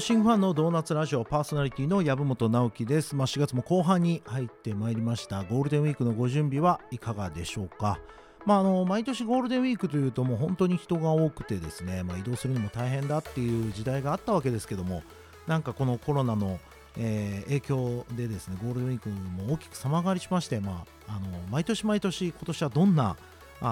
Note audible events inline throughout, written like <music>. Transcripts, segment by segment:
サムシングファンのドーナツラジオパーソナリティの籔本直樹です、まあ、4月も後半に入ってまいりました。ゴールデンウィークのご準備はいかがでしょうか？まあ、あの毎年ゴールデンウィークというともう本当に人が多くてですね、まあ、移動するのも大変だっていう時代があったわけですけどもなんかこのコロナの、えー、影響でですねゴールデンウィークも大きく様変わりしまして、まあ、あの毎年毎年今年はどんな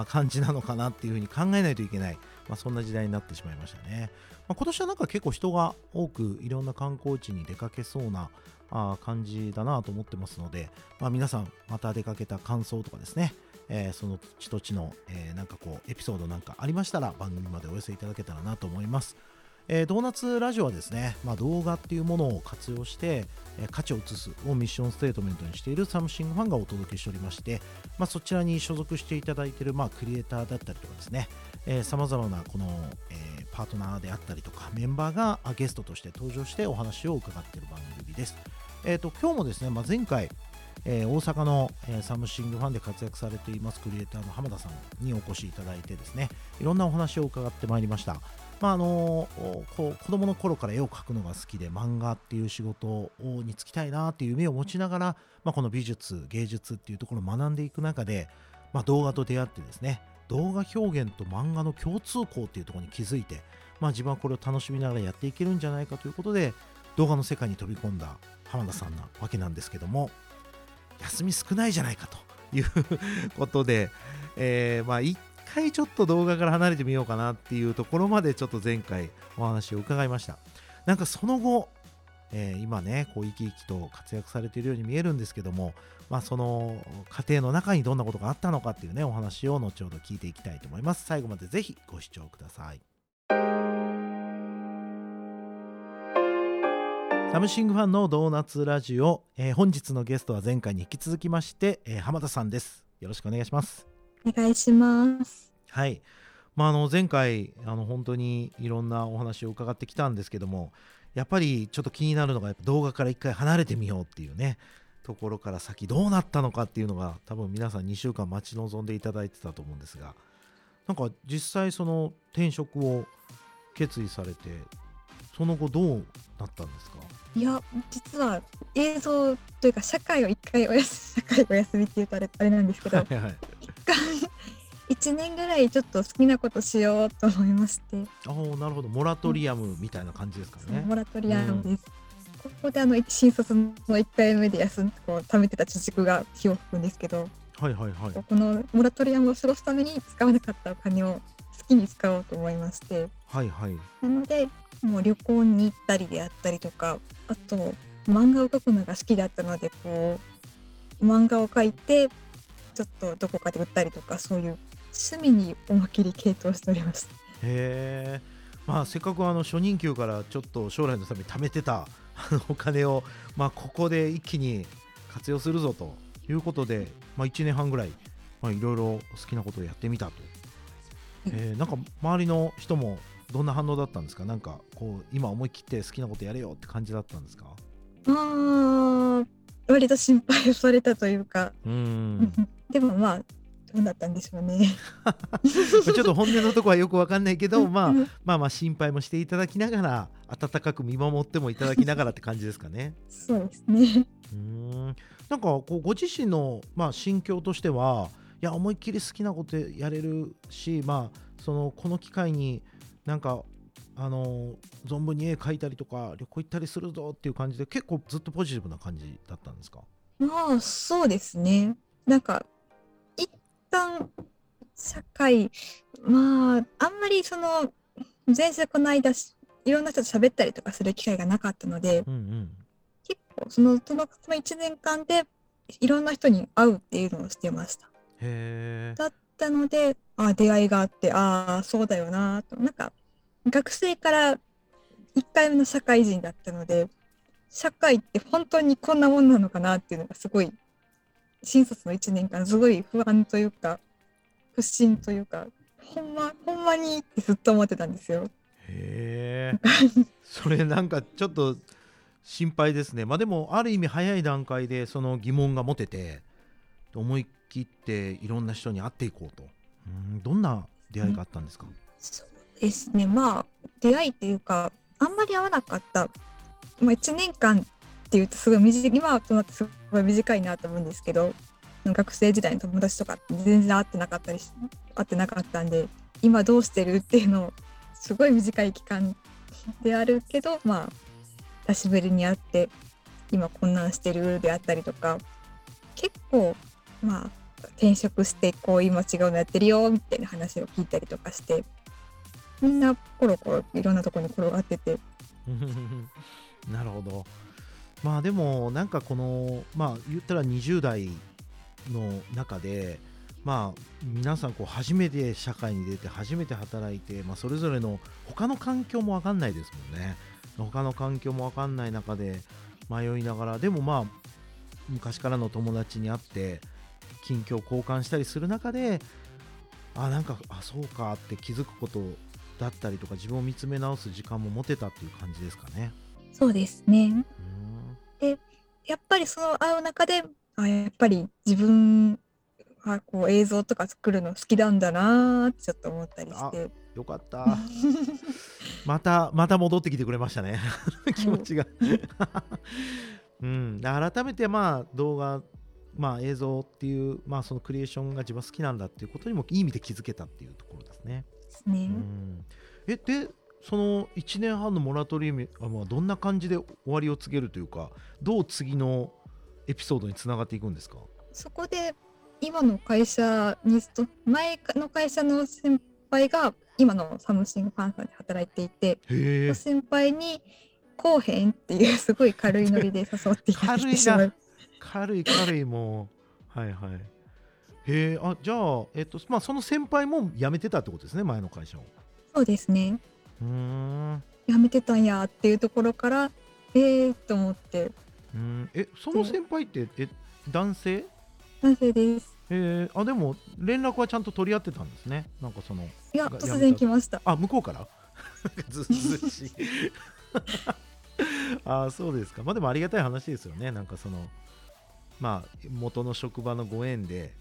感じなのかなっていうふうに考えないといけない、まあ、そんな時代になってしまいましたね。まあ、今年はなんか結構人が多くいろんな観光地に出かけそうなあ感じだなと思ってますので、まあ、皆さんまた出かけた感想とかですね、えー、その土地土地の、えー、なんかこうエピソードなんかありましたら番組までお寄せいただけたらなと思います。えー、ドーナツラジオはですね、まあ、動画っていうものを活用して、えー、価値を移すをミッションステートメントにしているサムシングファンがお届けしておりまして、まあ、そちらに所属していただいている、まあ、クリエイターだったりとかですね、さまざまなこの、えー、パートナーであったりとかメンバーがゲストとして登場してお話を伺っている番組です。えーと、今日もですね、まあ、前回えー、大阪の、えー、サムシングファンで活躍されていますクリエイターの浜田さんにお越しいただいてですねいろんなお話を伺ってまいりました。まああのこう子供の頃から絵を描くのが好きで漫画っていう仕事に就きたいなっていう夢を持ちながら、まあ、この美術芸術っていうところを学んでいく中で、まあ、動画と出会ってですね動画表現と漫画の共通項っていうところに気づいて、まあ、自分はこれを楽しみながらやっていけるんじゃないかということで動画の世界に飛び込んだ浜田さんなわけなんですけども休み少ないじゃないかということで、えー、まあ一回ちょっと動画から離れてみようかなっていうところまでちょっと前回お話を伺いました。なんかその後、えー、今ねこう生き生きと活躍されているように見えるんですけどもまあその過程の中にどんなことがあったのかっていうねお話を後ほど聞いていきたいと思います。最後までぜひご視聴ください。サムシングファンのドーナツラジオ、えー、本日のゲストは前回に引き続きまして、えー、浜田さんです。よろしくお願いします。お願いします。はい。まあ、あの前回あの本当にいろんなお話を伺ってきたんですけどもやっぱりちょっと気になるのがやっぱ動画から一回離れてみようっていうねところから先どうなったのかっていうのが多分皆さん2週間待ち望んでいただいてたと思うんですがなんか実際その転職を決意されてその後どうなったんですか？いや実は映像というか社会を一回お休み社会お休みって言うとあれあれなんですけど、はいはい、1年ぐらいちょっと好きなことしようと思いまして。ああなるほど。モラトリアムみたいな感じですかね、モラトリアムです、うん、ここであの新卒の1回目で休んこう貯めてた貯蓄が火を吹くんですけど。はいはいはい。このモラトリアムを過ごすために使わなかったお金を好きに使おうと思いまして。はいはい。なのでもう旅行に行ったりであったりとかあと漫画を描くのが好きだったのでこう漫画を描いてちょっとどこかで売ったりとかそういう趣味に思いっきり傾倒しております。へえ。まあ、せっかくあの初任給からちょっと将来のために貯めてた <laughs> お金を、まあ、ここで一気に活用するぞということで、まあ、1年半ぐらいいろいろ好きなことをやってみたと、えー、なんか周りの人もどんな反応だったんですか？なんかこう今思い切って好きなことやれよって感じだったんですか？あ割と心配されたというか。うん。<laughs> でもまあどうだったんでしょうね。<laughs> ちょっと本音のとこはよくわかんないけど、まあ、まあまあ心配もしていただきながら温かく見守ってもいただきながらって感じですかね。そうですね。うん。なんかこうご自身の、まあ、心境としてはいや思いっきり好きなことやれるし、まあ、そのこの機会になんかあの存分に絵描いたりとか旅行行ったりするぞっていう感じで結構ずっとポジティブな感じだったんですか？まあそうですね。なんか旦社会まああんまりその前職の間いろんな人と喋ったりとかする機会がなかったので、うんうん、結構そのそのその1年間でいろんな人に会うっていうのをしてました。へだったのであ出会いがあってああそうだよなと。なんか学生から1回目の社会人だったので社会って本当にこんなもんなのかなっていうのがすごい新卒の1年間すごい不安というか不信というかほんまほんまにってずっと思ってたんですよ。へえ。それなんかちょっと心配ですね。まあでもある意味早い段階でその疑問が持てて思い切っていろんな人に会っていこうと。うんどんな出会いがあったんですか、そうですね。まあ出会いっていうかあんまり合わなかった、まあ、1年間っていうとすごい短い今となってすごい短いなと思うんですけど学生時代の友達とか全然会ってなかったりし会ってなかったんで今どうしてるっていうのをすごい短い期間であるけどまあ久しぶりに会って今こんなんしてるであったりとか結構まあ転職してこう今違うのやってるよみたいな話を聞いたりとかしてみんなコロコロいろんなところに転がってて。<laughs> なるほど。まあでもなんかこのまあ言ったら20代の中でまあ皆さんこう初めて社会に出て初めて働いて、まあ、それぞれの他の環境も分かんないですもんね他の環境も分かんない中で迷いながらでもまあ昔からの友達に会って近況交換したりする中であなんかあそうかって気づくことだったりとか自分を見つめ直す時間も持てたっていう感じですかね。そうですねうんやっぱりその会う中であやっぱり自分はこう映像とか作るの好きなんだなーってちょっと思ったりしてよかった。<laughs> また、また戻ってきてくれましたね。<laughs> 気持ちが。<laughs> うん、改めてまあ動画、まあ映像っていう、まあそのクリエーションが自分は好きなんだっていうことにもいい意味で気づけたっていうところですね。ですね。うん、え、で、その1年半のモラトリウムはどんな感じで終わりを告げるというか、どう次のエピソードにつながっていくんですか？そこで今の会社にと前の会社の先輩が今のサムシングファンさんで働いていて。先輩に「こうへん」っていうすごい軽いノリで誘っていただいてしまう。軽い軽いもうはいはいへえあじゃあえっとまあその先輩も辞めてたってことですね前の会社をそうですね。うーん。辞めてたんやっていうところからえーと思って。うーん。えその先輩ってえ男性？男性です。えー、あでも連絡はちゃんと取り合ってたんですね。なんかそのいやが突然来ました。あ向こうから？<laughs> ずうずうし。い <laughs> あそうですか。まあでもありがたい話ですよね。なんかそのまあ元の職場のご縁で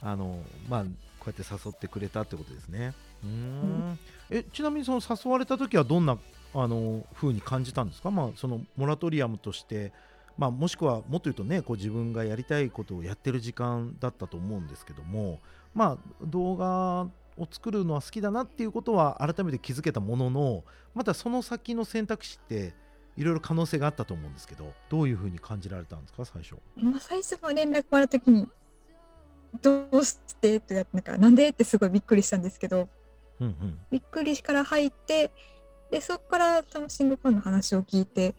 あのまあこうやって誘ってくれたってことですね。うーん。えちなみにその誘われた時はどんなあの風に感じたんですか？まあそのモラトリアムとしてまあ、もしくはもっと言うとねこう自分がやりたいことをやってる時間だったと思うんですけどもまあ動画を作るのは好きだなっていうことは改めて気づけたもののまたその先の選択肢っていろいろ可能性があったと思うんですけどどういうふうに感じられたんですか最初？まあ、最初の連絡もらった時にどうして？ってやってなんかなんで？ってすごいびっくりしたんですけどうんうん。びっくりから入ってでそこからサムシングファンの話を聞いて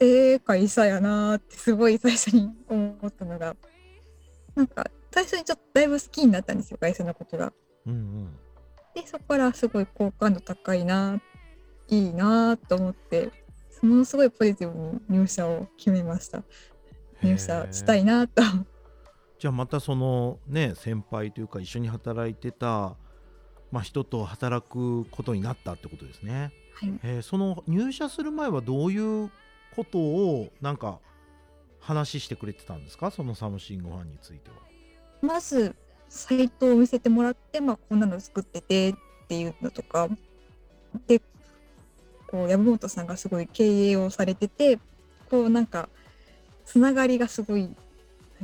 えー、会社やなーってすごい最初に思ったのがなんか最初にちょっとだいぶ好きになったんですよ会社のことが。うんうん。でそこからすごい好感度高いないいなと思ってものすごいポジティブに入社を決めました。入社したいなとじゃあまたそのね先輩というか一緒に働いてた、まあ、人と働くことになったってことですね。はいえーその入社する前はどういうことをなんか話してくれてたんですか？そのサムシングファンについては。まずサイトを見せてもらって、まあ、こんなの作っててっていうのとかでこう籔本さんがすごい経営をされててこうなんかつながりがすごい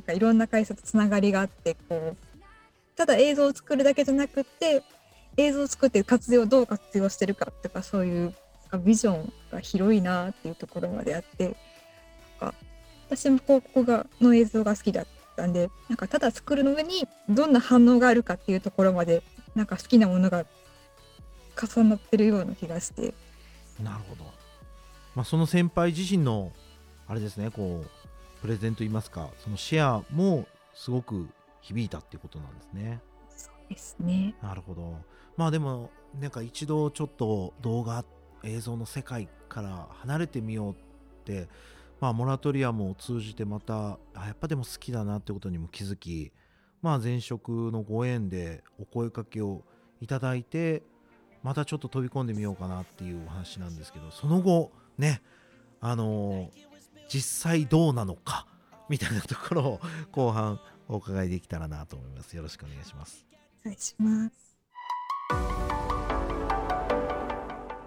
なんかいろんな会社とつながりがあってこうただ映像を作るだけじゃなくて映像を作って活用どう活用してるかとかそういうビジョンが広いなっていうところまであってなんか私もここがの映像が好きだったんでなんかただ作るの上にどんな反応があるかっていうところまでなんか好きなものが重なってるような気がしてなるほど。まあ、その先輩自身のあれですねこうプレゼンといいますかそのシェアもすごく響いたっていうことなんですね。そうですねなるほど。まあでもなんか一度ちょっと動画映像の世界から離れてみようって、まあ、モラトリアムを通じてまたあやっぱでも好きだなってことにも気づき、まあ、前職のご縁でお声かけをいただいてまたちょっと飛び込んでみようかなっていうお話なんですけどその後ねあのー実際どうなのかみたいなところを後半お伺いできたらなと思います。よろしくお願いします。お願いします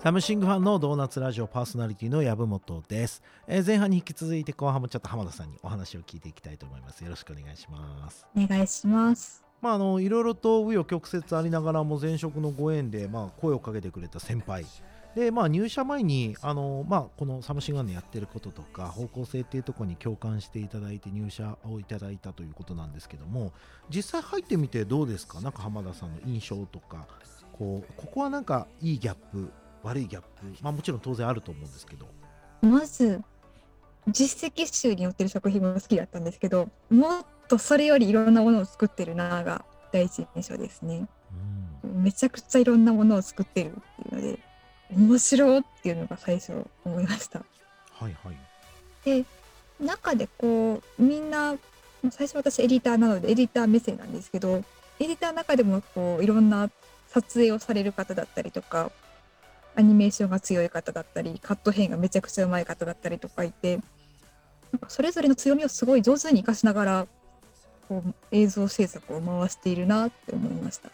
サムシングファンのドーナツラジオパーソナリティの籔本です、えー前半に引き続いて後半もちょっと浜田さんにお話を聞いていきたいと思いますよろしくお願いしますお願いします。まああのいろいろと紆余曲折ありながらも前職のご縁でまあ声をかけてくれた先輩でまあ入社前にあのまあこのサムシングファンのやってることとか方向性っていうところに共感していただいて入社をいただいたということなんですけども実際入ってみてどうですか？なんか浜田さんの印象とか。こうここはなんかいいギャップ悪いギャップまあもちろん当然あると思うんですけど。まず、実績集に載ってる作品も好きだったんですけど、もっとそれよりいろんなものを作ってるなが第一印象ですね。うん。めちゃくちゃいろんなものを作ってるっていうので、面白いっていうのが最初思いました。はいはいで、中でこう、みんな、まあ最初私エディターなのでエディター目線なんですけど、エディターの中でもこう、いろんな撮影をされる方だったりとか、アニメーションが強い方だったり、カット編がめちゃくちゃ上手い方だったりとかいて、なんかそれぞれの強みをすごい上手に活かしながら、こう映像制作を回しているなって思いました。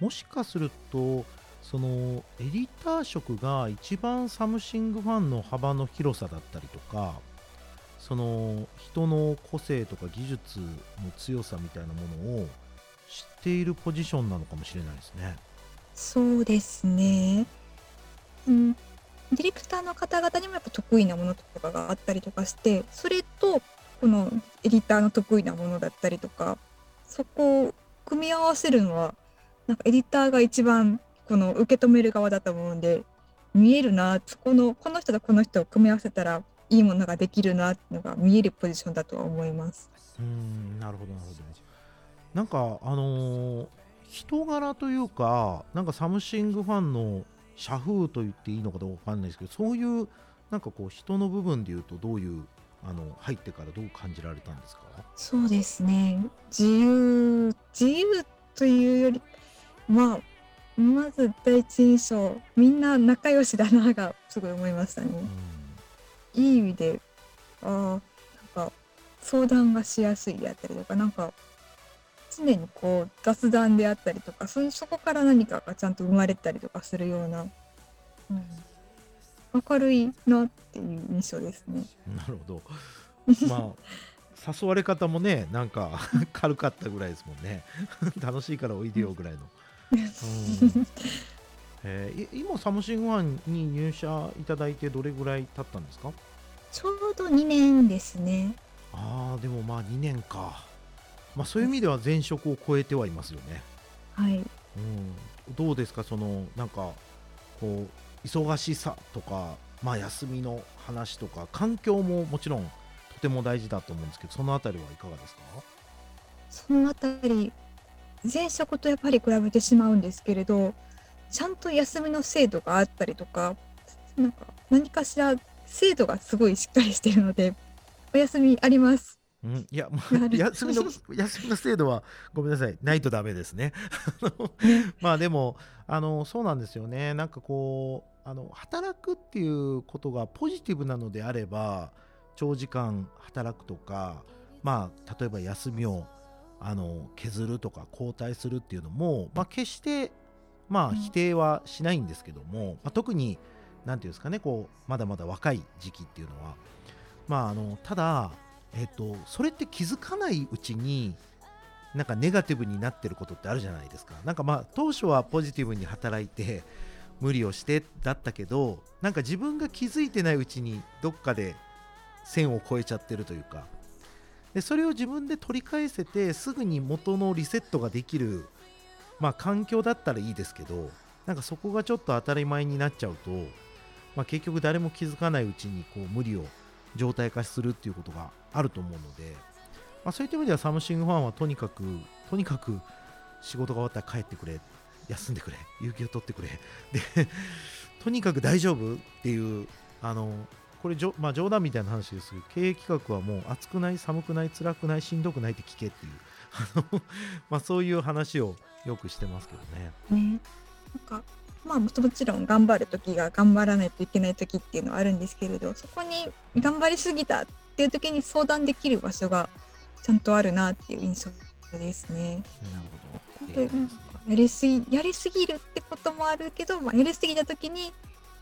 もしかするとそのエディター職が一番サムシングファンの幅の広さだったりとかその人の個性とか技術の強さみたいなものを知っているポジションなのかもしれないですね。そうですね。うん、ディレクターの方々にもやっぱ得意なものとかがあったりとかして、それとこのエディターの得意なものだったりとか、そこを組み合わせるのは、なんかエディターが一番この受け止める側だと思うんで、見えるな、そこの、この人とこの人を組み合わせたらいいものができるなっていうのが見えるポジションだとは思います。うーんなるほどなるほど。なんかあのー人柄というかなんかサムシングファンの社風と言っていいのかどうかわかんないですけどそういうなんかこう人の部分で言うとどういうあの入ってからどう感じられたんですか？そうですね。自由、自由というより、まあ、まず第一印象、みんな仲良しだながすごい思いましたね。うん。いい意味で、ああ、なんか相談がしやすいであったりとか、なんか常にこう雑談であったりとか、そそこから何かがちゃんと生まれたりとかするような、うん、明るいなっていう印象ですね。なるほど。まあ誘われ方もねなんか軽かったぐらいですもんね。楽しいからおいでよぐらいの、うんえーい今サムシングファンに入社いただいてどれぐらい経ったんですか？ちょうど2年ですね。ああでもまあ2年か。まあそういう意味では前職を超えてはいますよね、はい。うん、どうですか？そのなんかこう忙しさとかまあ休みの話とか環境ももちろんとても大事だと思うんですけどそのあたりはいかがですか？そのあたり、前職とやっぱり比べてしまうんですけれど、ちゃんと休みの制度があったりとか、なんか何かしら制度がすごいしっかりしているので、お休みあります。うん、いや、まあ、休みの <laughs> 休みの制度はごめんなさいないとダメですね。<laughs> まあでもあのそうなんですよねなんかこうあの働くっていうことがポジティブなのであれば長時間働くとかまあ例えば休みをあの削るとか交代するっていうのも、まあ、決してまあうん。否定はしないんですけども、まあ、特に何ていうんですかねこうまだまだ若い時期っていうのはまああのただえっと、それって気づかないうちになんかネガティブになってることってあるじゃないですか。なんかまあ当初はポジティブに働いて無理をしてだったけどなんか自分が気づいてないうちにどっかで線を越えちゃってるというかでそれを自分で取り返せてすぐに元のリセットができるまあ環境だったらいいですけどなんかそこがちょっと当たり前になっちゃうと、まあ、結局誰も気づかないうちにこう無理を状態化するっていうことがあると思うので、まあ、そういった意味ではサムシングファンはとにかくとにかく仕事が終わったら帰ってくれ休んでくれ有給を取ってくれでとにかく大丈夫っていうあのこれじょ、まあ、冗談みたいな話ですけど経営企画はもう暑くない寒くない辛くないしんどくないって聞けっていう <laughs> あの、<laughs> まあ、そういう話をよくしてますけどね。ね。なんか、まあもちろん頑張る時が頑張らないといけない時っていうのはあるんですけれど、そこに頑張りすぎたっていう時に相談できる場所がちゃんとあるなっていう印象ですね。なるほど。やりすぎやりすぎるってこともあるけど、まあ、やりすぎた時に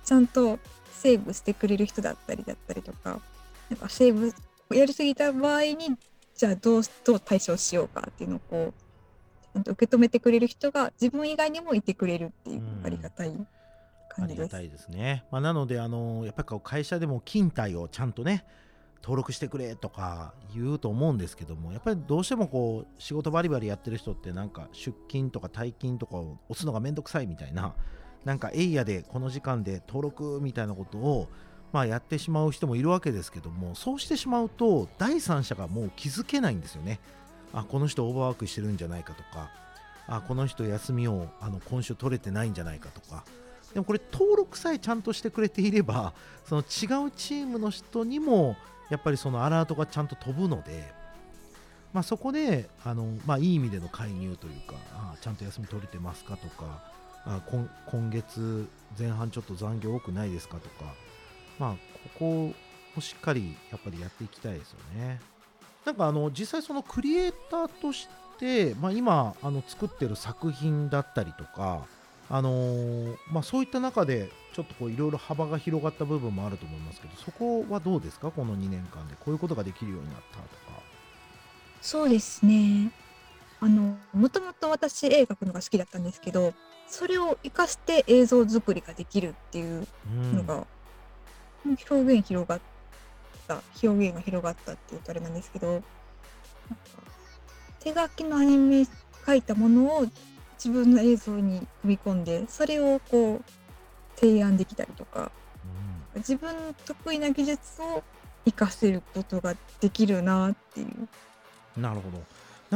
ちゃんとセーブしてくれる人だったりだったりとかなんかセーブやりすぎた場合にじゃあどうどう対処しようかっていうのをこうちゃんと受け止めてくれる人が自分以外にもいてくれるっていうありがたいありがたいですね。まあ、なのであのやっぱり会社でも勤怠をちゃんとね登録してくれとか言うと思うんですけどもやっぱりどうしてもこう仕事バリバリやってる人ってなんか出勤とか退勤とかを押すのがめんどくさいみたいななんかエイヤでこの時間で登録みたいなことをまあやってしまう人もいるわけですけどもそうしてしまうと第三者がもう気づけないんですよね。あこの人オーバーワークしてるんじゃないかとかあこの人休みをあの今週取れてないんじゃないかとか。でもこれ登録さえちゃんとしてくれていればその違うチームの人にもやっぱりそのアラートがちゃんと飛ぶので、まあ、そこであの、まあ、いい意味での介入というかあちゃんと休み取れてますかとかあ今今月前半ちょっと残業多くないですか？とか、まあ、ここをしっかりやっぱりやっていきたいですよね。なんかあの実際そのクリエイターとして、まあ、今あの作ってる作品だったりとか、あのー、まあ、そういった中でちょっとこういろいろ幅が広がった部分もあると思いますけどそこはどうですか？この2年間でこういうことができるようになったとか。そうですね。あのもともと私絵描くのが好きだったんですけどそれを生かして映像作りができるっていうのが、うん、表現広がった表現が広がったっていうとあれなんですけど手書きのアニメ描いたものを自分の映像に組み込んでそれをこう提案できたりとか、うん、自分の得意な技術を活かせることができるなっていう。なるほど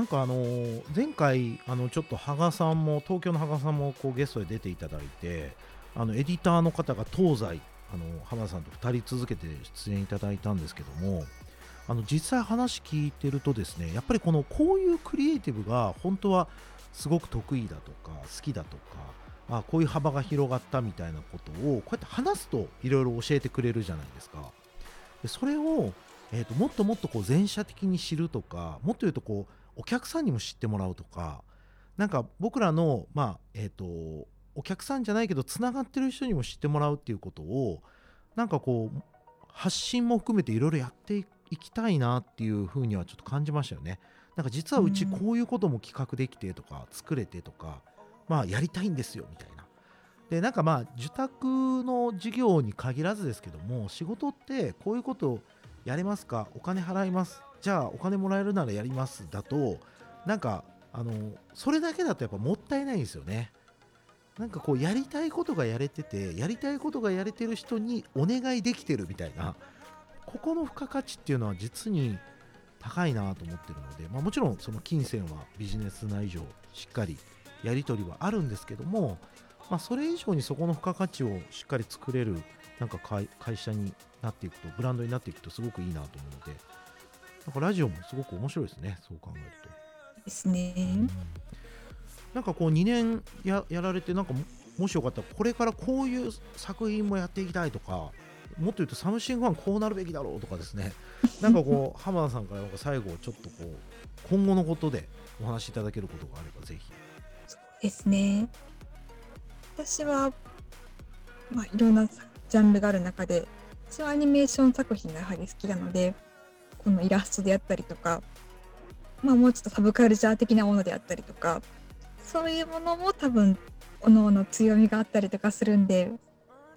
なんかあの前回あのちょっと羽賀さんも東京の羽賀さんもこうゲストで出ていただいてあのエディターの方が東西あの浜田さんと2人続けて出演いただいたんですけどもあの実際話聞いてるとですねやっぱりこのこういうクリエイティブが本当はすごく得意だとか好きだとかあこういう幅が広がったみたいなことをこうやって話すといろいろ教えてくれるじゃないですか。でそれを、えーと、もっともっとこう全社的に知るとかもっと言うとこうお客さんにも知ってもらうとかなんか僕らの、まあえーと、とお客さんじゃないけどつながってる人にも知ってもらうっていうことをなんかこう発信も含めていろいろやっていきたいなっていうふうにはちょっと感じましたよね。なんか実はうちこういうことも企画できてとか作れてとか、まあやりたいんですよみたいな。でなんかまあ受託の事業に限らずですけども仕事ってこういうことやれますか？お金払います？じゃあお金もらえるならやりますだとなんかあのそれだけだとやっぱもったいないんですよね。なんかこうやりたいことがやれててやりたいことがやれてる人にお願いできてるみたいなここの付加価値っていうのは実に高いなと思ってるので、まあ、もちろんその金銭はビジネス内上しっかりやり取りはあるんですけども、まあ、それ以上にそこの付加価値をしっかり作れるなんか会社になっていくとブランドになっていくとすごくいいなと思うのでなんかラジオもすごく面白いですねそう考えると。ですね。うん、なんかこう2年ややられてなんかもしよかったらこれからこういう作品もやっていきたいとかもっと言うとサムシングファンこうなるべきだろうとかですね <laughs> なんかこう浜田さんからなんか最後ちょっとこう今後のことでお話しいただけることがあればぜひそうですね私はまあいろんなジャンルがある中で私はアニメーション作品がやはり好きなのでこのイラストであったりとかまあもうちょっとサブカルチャー的なものであったりとかそういうものも多分各々強みがあったりとかするんで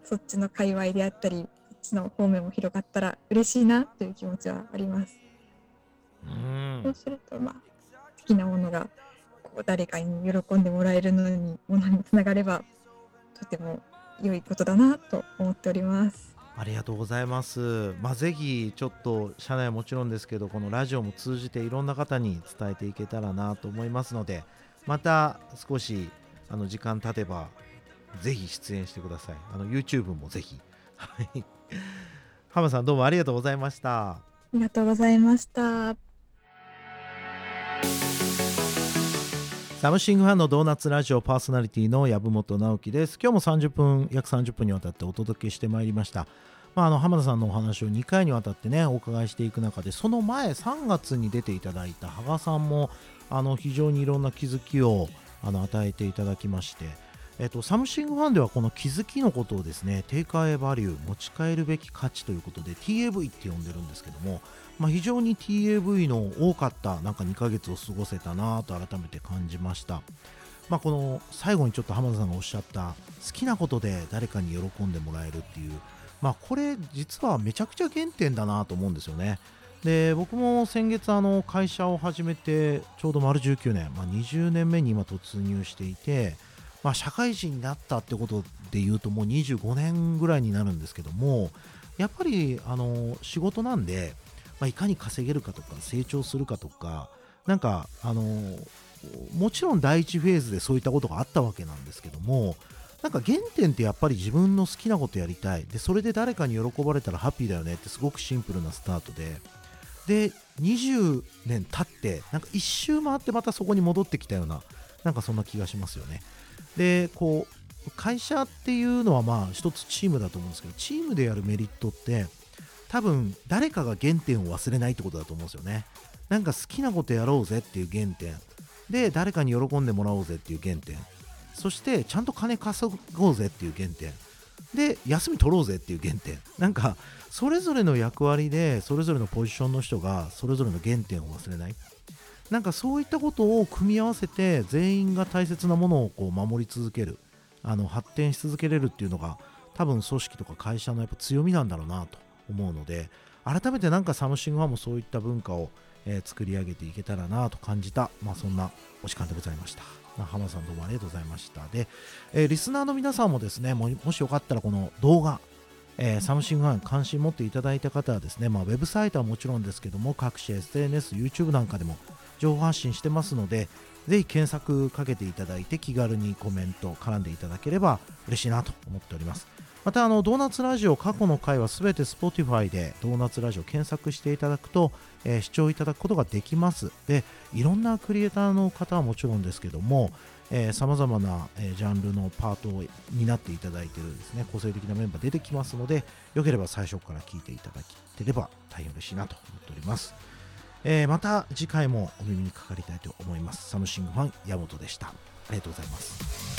そっちの界隈であったりちの方面も広がったら嬉しいなという気持ちはあります。うんそうすると、まあ、好きなものがこう誰かに喜んでもらえるのにものにつながればとても良いことだなと思っております。ありがとうございます。まあ、ぜひちょっと社内はもちろんですけどこのラジオも通じていろんな方に伝えていけたらなと思いますのでまた少しあの時間経てばぜひ出演してください。あの YouTube もぜひ。はい浜さんどうもありがとうございましたありがとうございましたラムシングファンのドーナツラジオパーソナリティの籔本直樹です。今日も30分約30分にわたってお届けしてまいりました。まあ、あの浜田さんのお話を2回にわたってねお伺いしていく中でその前3月に出ていただいた芳賀さんもあの非常にいろんな気づきをあの与えていただきまして、えっと、サムシングファンではこの気づきのことをですね、定価エバリュー、持ち帰るべき価値ということで TAV って呼んでるんですけども、まあ、非常に TAV の多かったなんか2ヶ月を過ごせたなぁと改めて感じました。まあ、この最後にちょっと浜田さんがおっしゃった好きなことで誰かに喜んでもらえるっていう、まあ、これ実はめちゃくちゃ原点だなぁと思うんですよね。で僕も先月あの会社を始めてちょうど丸19年、まあ、20年目に今突入していて、まあ、社会人になったってことで言うともう25年ぐらいになるんですけどもやっぱりあの仕事なんで、まあ、いかに稼げるかとか成長するかとかなんかあのもちろん第一フェーズでそういったことがあったわけなんですけどもなんか原点ってやっぱり自分の好きなことやりたい。でそれで誰かに喜ばれたらハッピーだよねってすごくシンプルなスタートで。で20年経ってなんか一周回ってまたそこに戻ってきたようななんかそんな気がしますよね。でこう会社っていうのはまあ一つチームだと思うんですけどチームでやるメリットって多分誰かが原点を忘れないってことだと思うんですよね。なんか好きなことやろうぜっていう原点。で誰かに喜んでもらおうぜっていう原点。そしてちゃんと金稼ごうぜっていう原点。で休み取ろうぜっていう原点。なんかそれぞれの役割でそれぞれのポジションの人がそれぞれの原点を忘れない。なんかそういったことを組み合わせて全員が大切なものをこう守り続けるあの発展し続けれるっていうのが多分組織とか会社のやっぱ強みなんだろうなと思うので改めてなんかサムシングファンもそういった文化を、え、作り上げていけたらなと感じた、まあ、そんなお時間でございました。浜田さんどうもありがとうございました。で、えー、リスナーの皆さんもですね、ももしよかったらこの動画、えー、サムシングファン関心持っていただいた方はですね、まあ、ウェブサイトはもちろんですけども、各種 SNS、YouTube なんかでも情報発信してますので、ぜひ検索かけていただいて気軽にコメント絡んでいただければ嬉しいなと思っております。またあのドーナツラジオ過去の回はすべて Spotify でドーナツラジオ検索していただくと、えー、視聴いただくことができますでいろんなクリエイターの方はもちろんですけどもさまざまな、えー、ジャンルのパートを担っていただいているですね個性的なメンバー出てきますのでよければ最初から聞いていただければ大変嬉しいなと思っております、えー、また次回もお耳にかかりたいと思います。サムシングファン山本でした。ありがとうございます。